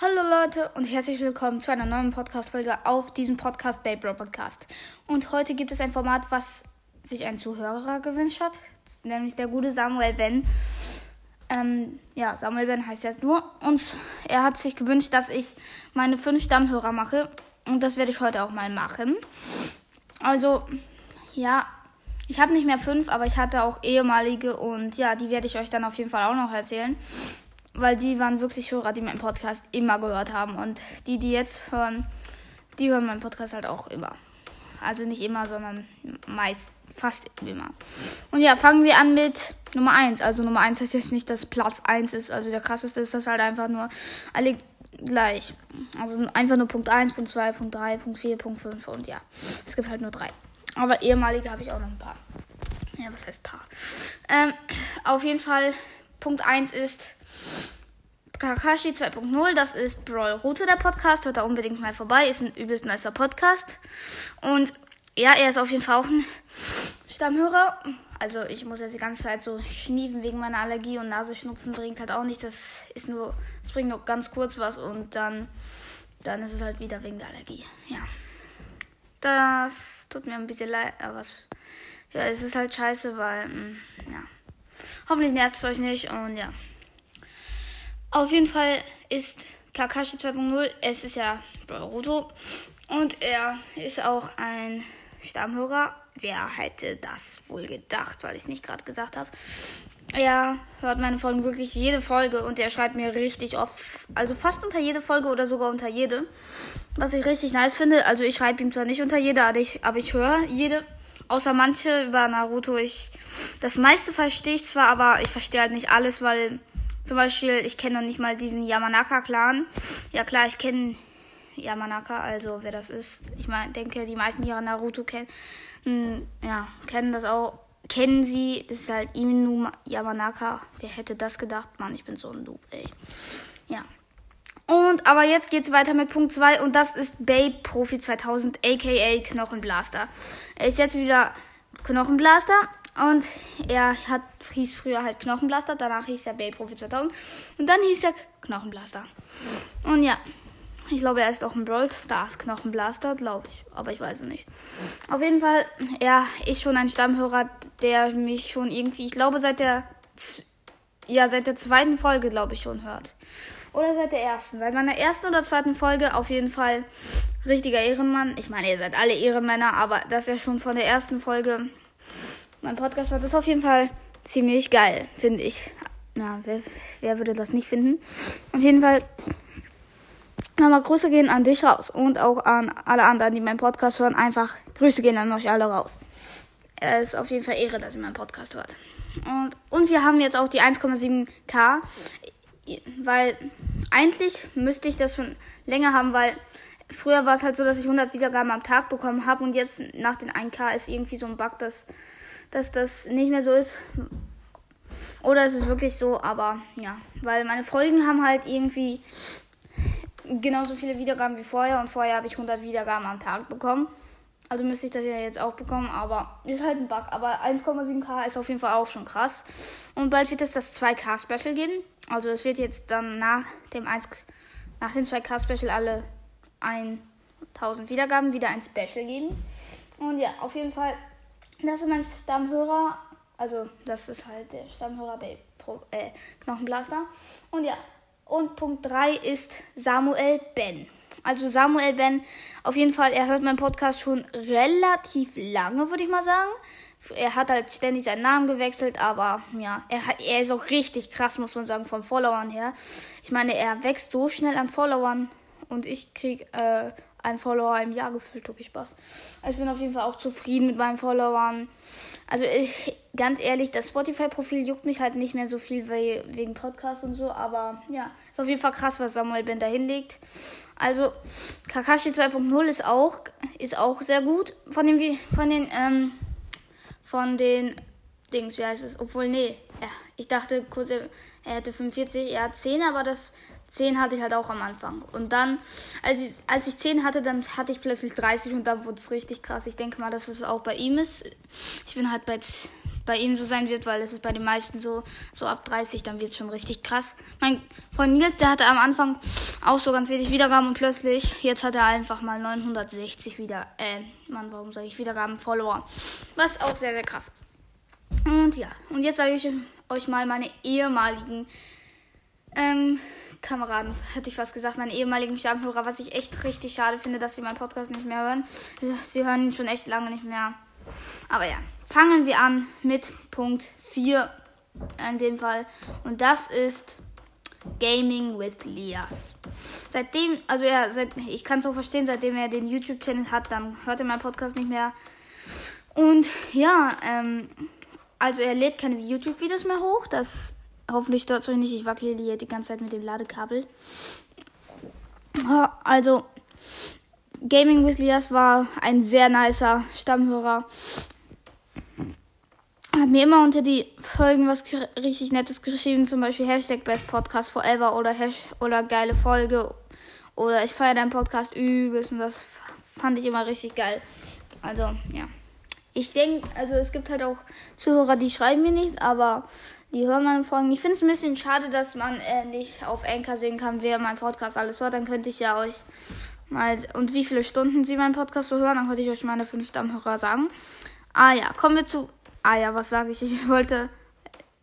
Hallo Leute und herzlich willkommen zu einer neuen Podcast-Folge auf diesem Podcast Babe Bro Podcast. Und heute gibt es ein Format, was sich ein Zuhörer gewünscht hat, nämlich der gute Samuel Ben. Ähm, ja, Samuel Ben heißt jetzt nur. Und er hat sich gewünscht, dass ich meine fünf Stammhörer mache. Und das werde ich heute auch mal machen. Also, ja, ich habe nicht mehr fünf, aber ich hatte auch ehemalige und ja, die werde ich euch dann auf jeden Fall auch noch erzählen weil die waren wirklich Hörer, die meinen Podcast immer gehört haben. Und die, die jetzt hören, die hören meinen Podcast halt auch immer. Also nicht immer, sondern meist, fast immer. Und ja, fangen wir an mit Nummer 1. Also Nummer 1 heißt jetzt nicht, dass Platz 1 ist. Also der krasseste ist das halt einfach nur alle gleich. Also einfach nur Punkt 1, Punkt 2, Punkt 3, Punkt 4, Punkt 5 und ja. Es gibt halt nur drei. Aber ehemalige habe ich auch noch ein paar. Ja, was heißt paar? Ähm, auf jeden Fall, Punkt 1 ist Kakashi 2.0, das ist Brawl Route der Podcast. Hört da unbedingt mal vorbei. Ist ein übelst nicer Podcast. Und ja, er ist auf jeden Fall auch ein Stammhörer. Also ich muss jetzt die ganze Zeit so schniefen wegen meiner Allergie und Nasenschnupfen bringt halt auch nichts. Das ist nur, es bringt nur ganz kurz was und dann, dann ist es halt wieder wegen der Allergie. Ja. Das tut mir ein bisschen leid, aber es, ja, es ist halt scheiße, weil, mm, ja. Hoffentlich nervt es euch nicht und ja. Auf jeden Fall ist Kakashi 2.0, es ist ja Boruto und er ist auch ein Stammhörer. Wer hätte das wohl gedacht, weil ich es nicht gerade gesagt habe. Er hört meine Folgen wirklich jede Folge und er schreibt mir richtig oft, also fast unter jede Folge oder sogar unter jede. Was ich richtig nice finde. Also ich schreibe ihm zwar nicht unter jede, aber ich, aber ich höre jede. Außer manche über Naruto. Ich, das meiste verstehe ich zwar, aber ich verstehe halt nicht alles, weil zum Beispiel, ich kenne noch nicht mal diesen Yamanaka-Clan. Ja klar, ich kenne Yamanaka, also wer das ist. Ich meine, denke, die meisten, die Naruto kennen, hm, ja, kennen das auch. Kennen sie, das ist halt Inu Yamanaka. Wer hätte das gedacht? Mann, ich bin so ein Noob, ey. Ja. Und, aber jetzt geht's weiter mit Punkt 2 und das ist Babe Profi 2000, aka Knochenblaster. Er ist jetzt wieder Knochenblaster und er hat, hieß früher halt Knochenblaster, danach hieß er Bay Profi 2000 und dann hieß er Knochenblaster. Und ja, ich glaube, er ist auch ein Brawl Stars Knochenblaster, glaube ich, aber ich weiß es nicht. Auf jeden Fall, er ist schon ein Stammhörer, der mich schon irgendwie, ich glaube, seit der, ja, seit der zweiten Folge, glaube ich, schon hört. Oder seit der ersten. Seit meiner ersten oder zweiten Folge auf jeden Fall richtiger Ehrenmann. Ich meine, ihr seid alle Ehrenmänner, aber dass er schon von der ersten Folge mein Podcast war das auf jeden Fall ziemlich geil, finde ich. Na, wer, wer, würde das nicht finden? Auf jeden Fall nochmal Grüße gehen an dich raus und auch an alle anderen, die meinen Podcast hören. Einfach Grüße gehen an euch alle raus. Es ist auf jeden Fall Ehre, dass ihr meinen Podcast hört. Und, und wir haben jetzt auch die 1,7k, weil eigentlich müsste ich das schon länger haben, weil früher war es halt so, dass ich 100 Wiedergaben am Tag bekommen habe und jetzt nach den 1k ist irgendwie so ein Bug, dass dass das nicht mehr so ist. Oder ist es wirklich so, aber ja, weil meine Folgen haben halt irgendwie genauso viele Wiedergaben wie vorher und vorher habe ich 100 Wiedergaben am Tag bekommen. Also müsste ich das ja jetzt auch bekommen, aber ist halt ein Bug. Aber 1,7k ist auf jeden Fall auch schon krass. Und bald wird es das 2k Special geben. Also es wird jetzt dann nach dem 1, nach dem 2k Special alle 1000 Wiedergaben wieder ein Special geben. Und ja, auf jeden Fall das ist mein Stammhörer. Also, das ist halt der Stammhörer bei Pro, äh, Knochenblaster. Und ja, und Punkt 3 ist Samuel Ben. Also Samuel Ben, auf jeden Fall, er hört meinen Podcast schon relativ lange, würde ich mal sagen. Er hat halt ständig seinen Namen gewechselt, aber ja, er, er ist auch richtig krass, muss man sagen, von Followern her. Ich meine, er wächst so schnell an Followern und ich krieg äh, ein Follower im Jahr gefühlt. Okay, Spaß. Ich bin auf jeden Fall auch zufrieden mit meinen Followern. Also ich, ganz ehrlich, das Spotify-Profil juckt mich halt nicht mehr so viel wegen Podcast und so, aber ja, ist auf jeden Fall krass, was Samuel Ben da hinlegt. Also Kakashi 2.0 ist auch, ist auch sehr gut von den, von den, ähm, von den Dings, wie heißt es? Obwohl, nee, ja, ich dachte kurz, er hätte 45, er hat 10, aber das 10 hatte ich halt auch am Anfang. Und dann, als ich, als ich 10 hatte, dann hatte ich plötzlich 30 und dann wurde es richtig krass. Ich denke mal, dass es auch bei ihm ist. Ich bin halt bei, bei ihm so sein wird, weil es ist bei den meisten so, so ab 30, dann wird es schon richtig krass. Mein Freund Nils, der hatte am Anfang auch so ganz wenig Wiedergaben und plötzlich, jetzt hat er einfach mal 960 wieder, äh, Mann, warum sage ich Wiedergaben, Follower. Was auch sehr, sehr krass ist. Und ja, und jetzt sage ich euch mal meine ehemaligen ähm, Kameraden, hätte ich fast gesagt, meine ehemaligen Stammhörer, was ich echt richtig schade finde, dass sie meinen Podcast nicht mehr hören. Sie hören ihn schon echt lange nicht mehr. Aber ja, fangen wir an mit Punkt 4 in dem Fall. Und das ist Gaming with Lias. Seitdem, also ja, seit, ich kann es so verstehen, seitdem er den YouTube-Channel hat, dann hört er meinen Podcast nicht mehr. Und ja, ähm, also er lädt keine YouTube-Videos mehr hoch. Das hoffentlich stört es euch nicht. Ich wackele hier die ganze Zeit mit dem Ladekabel. Also, Gaming with Lias war ein sehr nicer Stammhörer hat mir immer unter die Folgen was richtig Nettes geschrieben, zum Beispiel Hashtag Best Podcast Forever oder Hash oder geile Folge oder ich feiere deinen Podcast übelst und das fand ich immer richtig geil. Also, ja. Ich denke, also es gibt halt auch Zuhörer, die schreiben mir nichts, aber die hören meine Folgen. Ich finde es ein bisschen schade, dass man äh, nicht auf Anchor sehen kann, wer mein Podcast alles hört. Dann könnte ich ja euch mal und wie viele Stunden sie meinen Podcast so hören, dann könnte ich euch meine fünf Stammhörer sagen. Ah ja, kommen wir zu Ah ja, was sage ich? Ich wollte.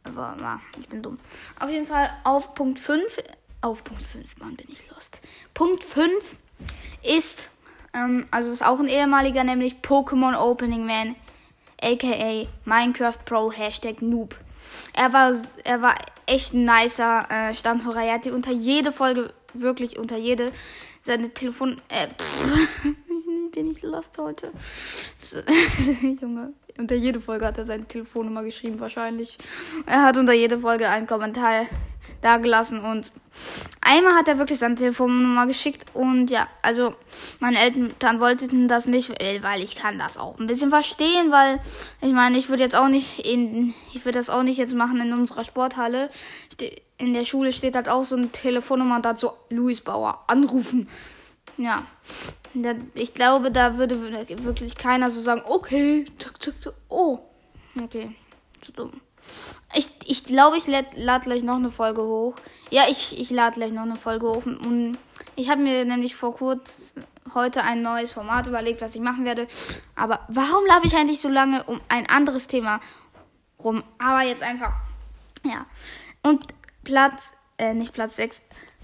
Aber na, ich bin dumm. Auf jeden Fall auf Punkt 5. Auf Punkt 5, Mann, bin ich lost. Punkt 5 ist, ähm, also ist auch ein ehemaliger, nämlich Pokémon Opening Man, aka Minecraft Pro Hashtag Noob. Er war, er war echt ein nicer äh, Stammhörer. Er hatte unter jede Folge, wirklich unter jede, seine Telefon. Äh, pff, bin ich lost heute. Junge. Unter jede Folge hat er seine Telefonnummer geschrieben, wahrscheinlich. Er hat unter jede Folge einen Kommentar dagelassen und einmal hat er wirklich seine Telefonnummer geschickt und ja, also meine Eltern wollten das nicht, weil ich kann das auch ein bisschen verstehen, weil ich meine, ich würde jetzt auch nicht in, ich würde das auch nicht jetzt machen in unserer Sporthalle. In der Schule steht halt auch so eine Telefonnummer und da so Luis Bauer anrufen. Ja. Ich glaube, da würde wirklich keiner so sagen, okay, zack, zack, zack. Oh. Okay. Zu dumm. Ich, ich glaube, ich lade lad gleich noch eine Folge hoch. Ja, ich, ich lade gleich noch eine Folge hoch. Und ich habe mir nämlich vor kurz heute ein neues Format überlegt, was ich machen werde. Aber warum laufe ich eigentlich so lange um ein anderes Thema rum? Aber jetzt einfach. Ja. Und Platz, äh, nicht Platz 6,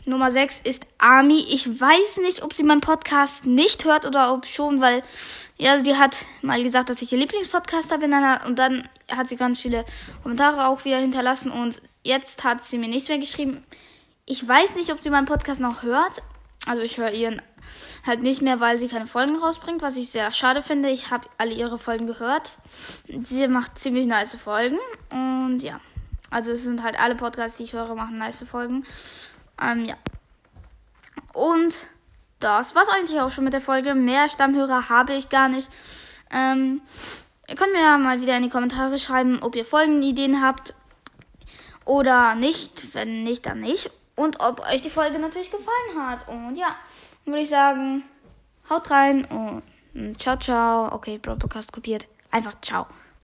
Nummer 6 ist Ami. Ich weiß nicht, ob sie meinen Podcast nicht hört oder ob schon, weil ja, die hat mal gesagt, dass ich ihr Lieblingspodcaster bin und dann hat sie ganz viele Kommentare auch wieder hinterlassen und jetzt hat sie mir nichts mehr geschrieben. Ich weiß nicht, ob sie meinen Podcast noch hört. Also ich höre ihren halt nicht mehr, weil sie keine Folgen rausbringt, was ich sehr schade finde. Ich habe alle ihre Folgen gehört. Sie macht ziemlich nice Folgen und ja. Also es sind halt alle Podcasts, die ich höre, machen nice Folgen. Ähm, ja. Und das war's eigentlich auch schon mit der Folge. Mehr Stammhörer habe ich gar nicht. Ähm, ihr könnt mir ja mal wieder in die Kommentare schreiben, ob ihr Folgenideen habt oder nicht. Wenn nicht, dann nicht. Und ob euch die Folge natürlich gefallen hat. Und ja, würde ich sagen, haut rein und ciao, ciao. Okay, Podcast kopiert. Einfach ciao.